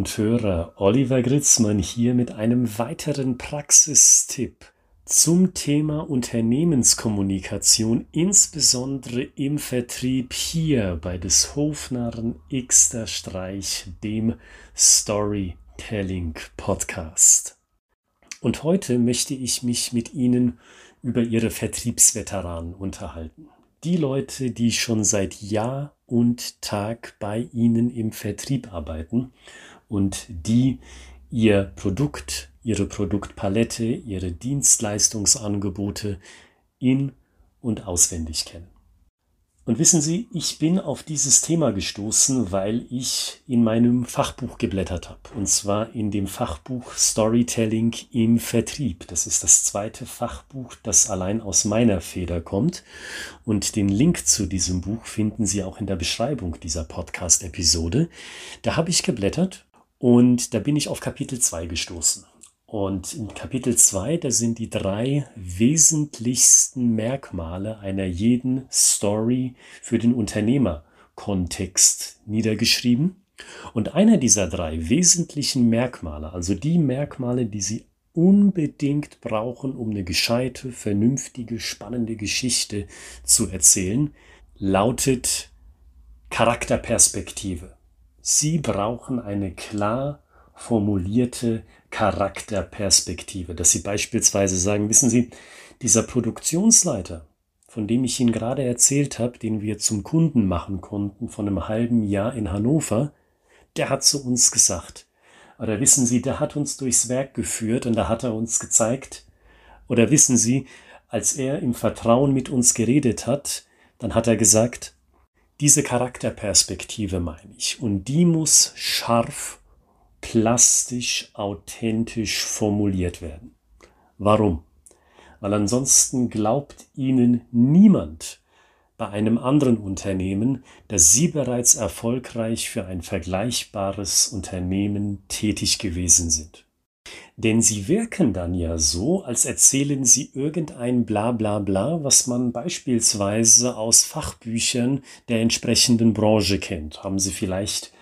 und Hörer, Oliver Gritzmann hier mit einem weiteren Praxistipp zum Thema Unternehmenskommunikation, insbesondere im Vertrieb hier bei des Hofnarren Xter Streich, dem Storytelling Podcast. Und heute möchte ich mich mit Ihnen über Ihre Vertriebsveteranen unterhalten. Die Leute, die schon seit Jahr und Tag bei Ihnen im Vertrieb arbeiten und die Ihr Produkt, Ihre Produktpalette, Ihre Dienstleistungsangebote in und auswendig kennen. Und wissen Sie, ich bin auf dieses Thema gestoßen, weil ich in meinem Fachbuch geblättert habe. Und zwar in dem Fachbuch Storytelling im Vertrieb. Das ist das zweite Fachbuch, das allein aus meiner Feder kommt. Und den Link zu diesem Buch finden Sie auch in der Beschreibung dieser Podcast-Episode. Da habe ich geblättert und da bin ich auf Kapitel 2 gestoßen. Und in Kapitel 2, da sind die drei wesentlichsten Merkmale einer jeden Story für den Unternehmerkontext niedergeschrieben. Und einer dieser drei wesentlichen Merkmale, also die Merkmale, die Sie unbedingt brauchen, um eine gescheite, vernünftige, spannende Geschichte zu erzählen, lautet Charakterperspektive. Sie brauchen eine klar formulierte Charakterperspektive, dass Sie beispielsweise sagen, wissen Sie, dieser Produktionsleiter, von dem ich Ihnen gerade erzählt habe, den wir zum Kunden machen konnten von einem halben Jahr in Hannover, der hat zu uns gesagt, oder wissen Sie, der hat uns durchs Werk geführt und da hat er uns gezeigt, oder wissen Sie, als er im Vertrauen mit uns geredet hat, dann hat er gesagt, diese Charakterperspektive meine ich, und die muss scharf plastisch, authentisch formuliert werden. Warum? Weil ansonsten glaubt Ihnen niemand bei einem anderen Unternehmen, dass Sie bereits erfolgreich für ein vergleichbares Unternehmen tätig gewesen sind. Denn sie wirken dann ja so, als erzählen sie irgendein Bla bla bla, was man beispielsweise aus Fachbüchern der entsprechenden Branche kennt. Haben Sie vielleicht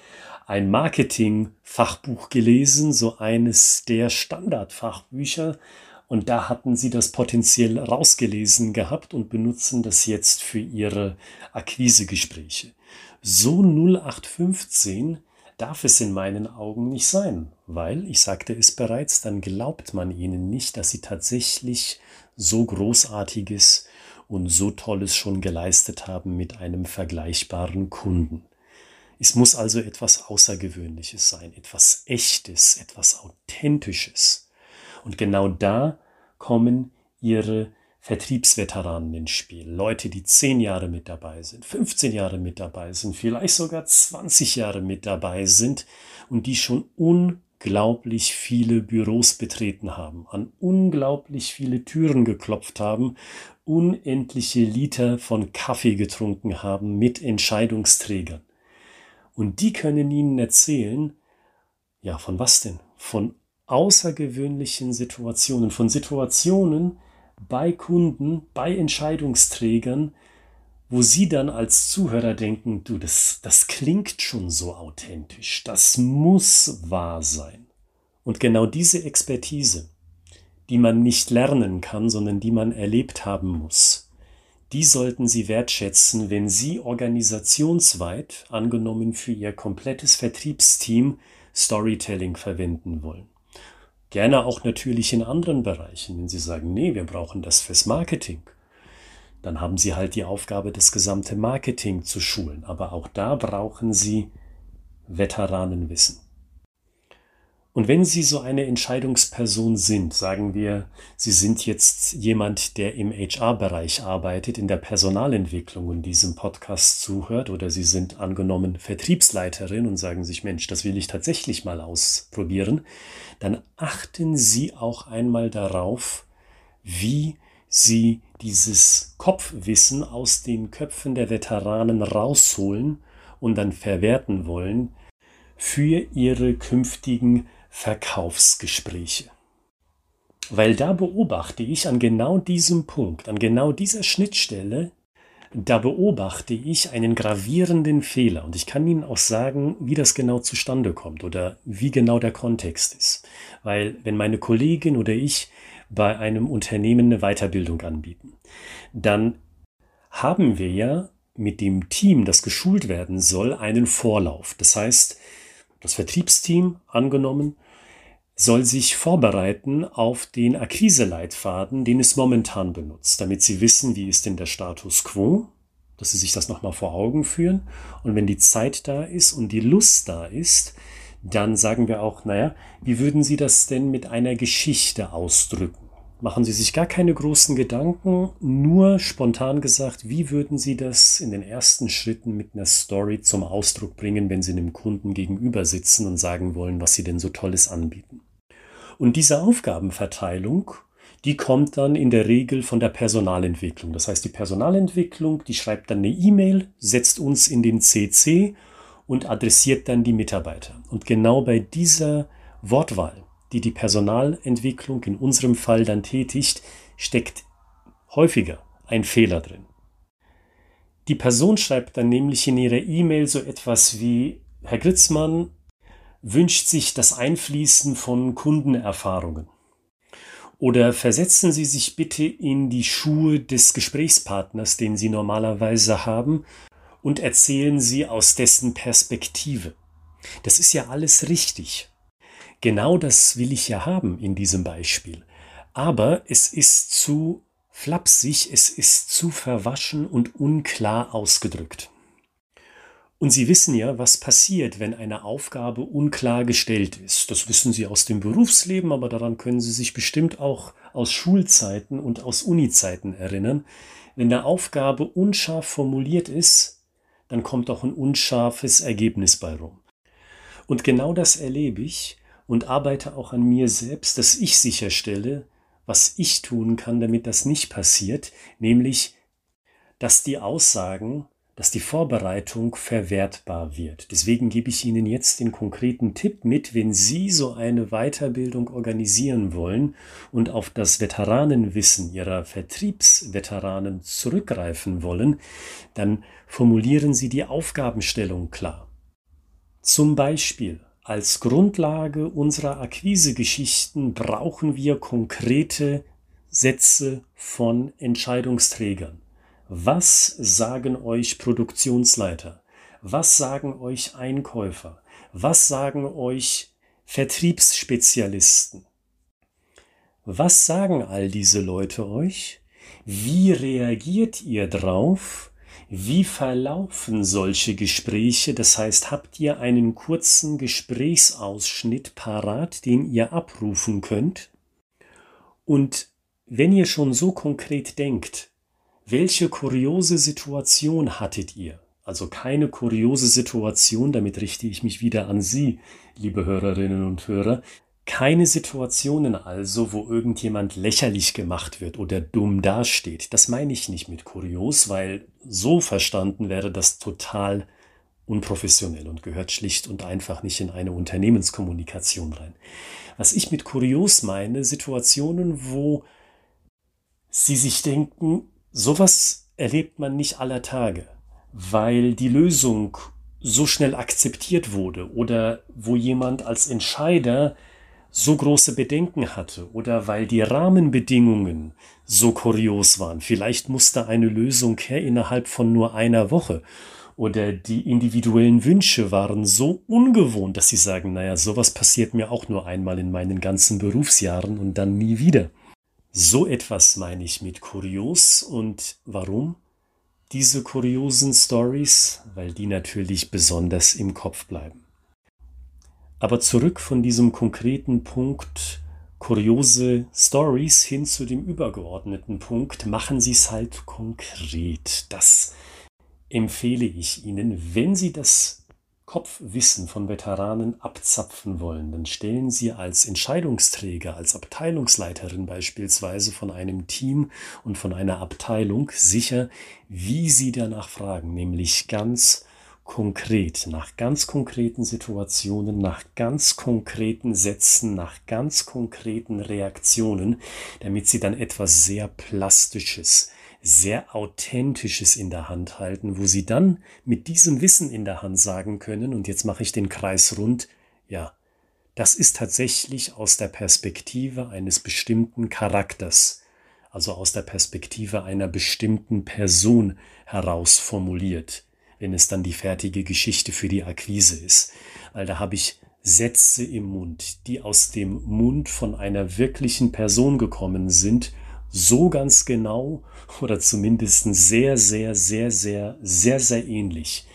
ein Marketing-Fachbuch gelesen, so eines der Standardfachbücher. Und da hatten sie das potenziell rausgelesen gehabt und benutzen das jetzt für ihre Akquisegespräche. So 0815 darf es in meinen Augen nicht sein, weil, ich sagte es bereits, dann glaubt man ihnen nicht, dass sie tatsächlich so großartiges und so tolles schon geleistet haben mit einem vergleichbaren Kunden. Es muss also etwas Außergewöhnliches sein, etwas Echtes, etwas Authentisches. Und genau da kommen ihre Vertriebsveteranen ins Spiel. Leute, die zehn Jahre mit dabei sind, 15 Jahre mit dabei sind, vielleicht sogar 20 Jahre mit dabei sind und die schon unglaublich viele Büros betreten haben, an unglaublich viele Türen geklopft haben, unendliche Liter von Kaffee getrunken haben mit Entscheidungsträgern. Und die können Ihnen erzählen, ja, von was denn? Von außergewöhnlichen Situationen, von Situationen bei Kunden, bei Entscheidungsträgern, wo Sie dann als Zuhörer denken, du, das, das klingt schon so authentisch, das muss wahr sein. Und genau diese Expertise, die man nicht lernen kann, sondern die man erlebt haben muss, die sollten Sie wertschätzen, wenn Sie organisationsweit, angenommen für Ihr komplettes Vertriebsteam, Storytelling verwenden wollen. Gerne auch natürlich in anderen Bereichen, wenn Sie sagen, nee, wir brauchen das fürs Marketing. Dann haben Sie halt die Aufgabe, das gesamte Marketing zu schulen. Aber auch da brauchen Sie Veteranenwissen. Und wenn Sie so eine Entscheidungsperson sind, sagen wir, Sie sind jetzt jemand, der im HR-Bereich arbeitet, in der Personalentwicklung und diesem Podcast zuhört, oder Sie sind angenommen Vertriebsleiterin und sagen sich, Mensch, das will ich tatsächlich mal ausprobieren, dann achten Sie auch einmal darauf, wie Sie dieses Kopfwissen aus den Köpfen der Veteranen rausholen und dann verwerten wollen für Ihre künftigen Verkaufsgespräche. Weil da beobachte ich an genau diesem Punkt, an genau dieser Schnittstelle, da beobachte ich einen gravierenden Fehler und ich kann Ihnen auch sagen, wie das genau zustande kommt oder wie genau der Kontext ist. Weil wenn meine Kollegin oder ich bei einem Unternehmen eine Weiterbildung anbieten, dann haben wir ja mit dem Team, das geschult werden soll, einen Vorlauf. Das heißt, das Vertriebsteam angenommen soll sich vorbereiten auf den Akquiseleitfaden, den es momentan benutzt, damit sie wissen, wie ist denn der Status quo, dass sie sich das nochmal vor Augen führen. Und wenn die Zeit da ist und die Lust da ist, dann sagen wir auch, naja, wie würden Sie das denn mit einer Geschichte ausdrücken? Machen Sie sich gar keine großen Gedanken, nur spontan gesagt, wie würden Sie das in den ersten Schritten mit einer Story zum Ausdruck bringen, wenn Sie einem Kunden gegenüber sitzen und sagen wollen, was Sie denn so Tolles anbieten? Und diese Aufgabenverteilung, die kommt dann in der Regel von der Personalentwicklung. Das heißt, die Personalentwicklung, die schreibt dann eine E-Mail, setzt uns in den CC und adressiert dann die Mitarbeiter. Und genau bei dieser Wortwahl, die die Personalentwicklung in unserem Fall dann tätigt, steckt häufiger ein Fehler drin. Die Person schreibt dann nämlich in ihrer E-Mail so etwas wie, Herr Gritzmann, wünscht sich das Einfließen von Kundenerfahrungen. Oder versetzen Sie sich bitte in die Schuhe des Gesprächspartners, den Sie normalerweise haben, und erzählen Sie aus dessen Perspektive. Das ist ja alles richtig. Genau das will ich ja haben in diesem Beispiel. Aber es ist zu flapsig, es ist zu verwaschen und unklar ausgedrückt. Und Sie wissen ja, was passiert, wenn eine Aufgabe unklar gestellt ist. Das wissen Sie aus dem Berufsleben, aber daran können Sie sich bestimmt auch aus Schulzeiten und aus Unizeiten erinnern. Wenn eine Aufgabe unscharf formuliert ist, dann kommt auch ein unscharfes Ergebnis bei rum. Und genau das erlebe ich und arbeite auch an mir selbst, dass ich sicherstelle, was ich tun kann, damit das nicht passiert, nämlich, dass die Aussagen dass die Vorbereitung verwertbar wird. Deswegen gebe ich Ihnen jetzt den konkreten Tipp mit, wenn Sie so eine Weiterbildung organisieren wollen und auf das Veteranenwissen Ihrer Vertriebsveteranen zurückgreifen wollen, dann formulieren Sie die Aufgabenstellung klar. Zum Beispiel als Grundlage unserer Akquisegeschichten brauchen wir konkrete Sätze von Entscheidungsträgern. Was sagen euch Produktionsleiter? Was sagen euch Einkäufer? Was sagen euch Vertriebsspezialisten? Was sagen all diese Leute euch? Wie reagiert ihr drauf? Wie verlaufen solche Gespräche? Das heißt, habt ihr einen kurzen Gesprächsausschnitt parat, den ihr abrufen könnt? Und wenn ihr schon so konkret denkt, welche kuriose Situation hattet ihr? Also keine kuriose Situation, damit richte ich mich wieder an Sie, liebe Hörerinnen und Hörer. Keine Situationen also, wo irgendjemand lächerlich gemacht wird oder dumm dasteht. Das meine ich nicht mit kurios, weil so verstanden wäre das total unprofessionell und gehört schlicht und einfach nicht in eine Unternehmenskommunikation rein. Was ich mit kurios meine, Situationen, wo Sie sich denken, Sowas erlebt man nicht aller Tage, weil die Lösung so schnell akzeptiert wurde oder wo jemand als Entscheider so große Bedenken hatte oder weil die Rahmenbedingungen so kurios waren. Vielleicht musste eine Lösung her innerhalb von nur einer Woche oder die individuellen Wünsche waren so ungewohnt, dass sie sagen, naja, sowas passiert mir auch nur einmal in meinen ganzen Berufsjahren und dann nie wieder. So etwas meine ich mit kurios und warum? Diese kuriosen Stories, weil die natürlich besonders im Kopf bleiben. Aber zurück von diesem konkreten Punkt kuriose Stories hin zu dem übergeordneten Punkt, machen Sie es halt konkret. Das empfehle ich Ihnen, wenn Sie das Kopfwissen von Veteranen abzapfen wollen, dann stellen Sie als Entscheidungsträger, als Abteilungsleiterin beispielsweise von einem Team und von einer Abteilung sicher, wie Sie danach fragen, nämlich ganz konkret, nach ganz konkreten Situationen, nach ganz konkreten Sätzen, nach ganz konkreten Reaktionen, damit Sie dann etwas sehr Plastisches, sehr Authentisches in der Hand halten, wo Sie dann mit diesem Wissen in der Hand sagen können, und jetzt mache ich den Kreis rund, ja, das ist tatsächlich aus der Perspektive eines bestimmten Charakters, also aus der Perspektive einer bestimmten Person heraus formuliert, wenn es dann die fertige Geschichte für die Akquise ist. Weil da habe ich Sätze im Mund, die aus dem Mund von einer wirklichen Person gekommen sind, so ganz genau oder zumindest sehr, sehr, sehr, sehr, sehr, sehr ähnlich.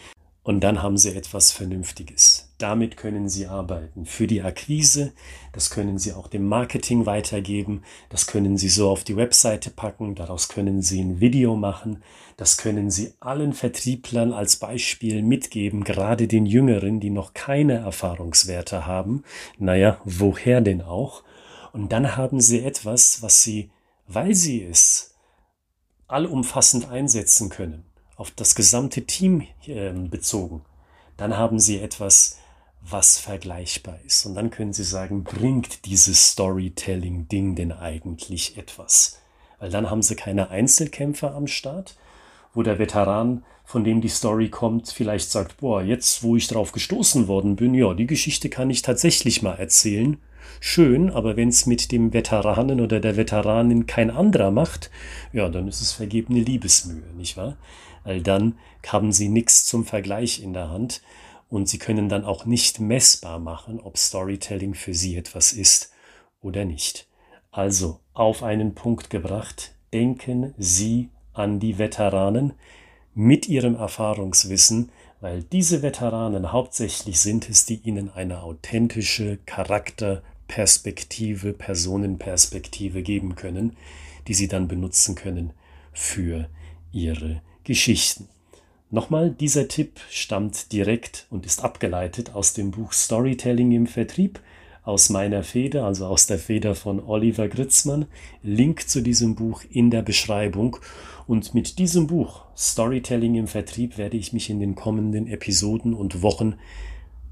Und dann haben Sie etwas Vernünftiges. Damit können Sie arbeiten. Für die Akquise, das können Sie auch dem Marketing weitergeben, das können Sie so auf die Webseite packen, daraus können Sie ein Video machen, das können Sie allen Vertrieblern als Beispiel mitgeben, gerade den Jüngeren, die noch keine Erfahrungswerte haben. Naja, woher denn auch? Und dann haben Sie etwas, was Sie, weil Sie es allumfassend einsetzen können, auf das gesamte Team äh, bezogen, dann haben Sie etwas, was vergleichbar ist. Und dann können Sie sagen, bringt dieses Storytelling-Ding denn eigentlich etwas? Weil dann haben Sie keine Einzelkämpfer am Start, wo der Veteran, von dem die Story kommt, vielleicht sagt, boah, jetzt wo ich drauf gestoßen worden bin, ja, die Geschichte kann ich tatsächlich mal erzählen. Schön, aber wenn es mit dem Veteranen oder der Veteranin kein anderer macht, ja, dann ist es vergebene Liebesmühe, nicht wahr? weil dann haben sie nichts zum Vergleich in der Hand und sie können dann auch nicht messbar machen, ob Storytelling für sie etwas ist oder nicht. Also auf einen Punkt gebracht, denken Sie an die Veteranen mit ihrem Erfahrungswissen, weil diese Veteranen hauptsächlich sind es, die ihnen eine authentische Charakterperspektive, Personenperspektive geben können, die sie dann benutzen können für ihre Geschichten. Nochmal, dieser Tipp stammt direkt und ist abgeleitet aus dem Buch Storytelling im Vertrieb aus meiner Feder, also aus der Feder von Oliver Gritzmann. Link zu diesem Buch in der Beschreibung. Und mit diesem Buch Storytelling im Vertrieb werde ich mich in den kommenden Episoden und Wochen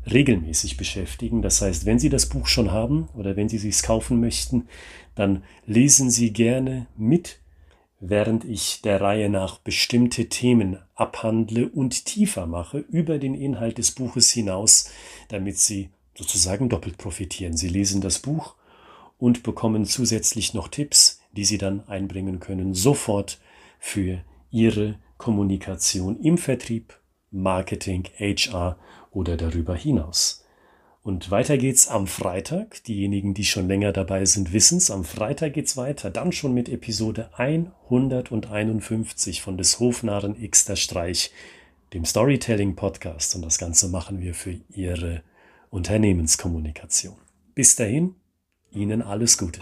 regelmäßig beschäftigen. Das heißt, wenn Sie das Buch schon haben oder wenn Sie es kaufen möchten, dann lesen Sie gerne mit während ich der Reihe nach bestimmte Themen abhandle und tiefer mache über den Inhalt des Buches hinaus, damit Sie sozusagen doppelt profitieren. Sie lesen das Buch und bekommen zusätzlich noch Tipps, die Sie dann einbringen können, sofort für Ihre Kommunikation im Vertrieb, Marketing, HR oder darüber hinaus. Und weiter geht's am Freitag. Diejenigen, die schon länger dabei sind, wissen's. Am Freitag geht's weiter. Dann schon mit Episode 151 von des Hofnarren X der Streich, dem Storytelling Podcast. Und das Ganze machen wir für Ihre Unternehmenskommunikation. Bis dahin, Ihnen alles Gute.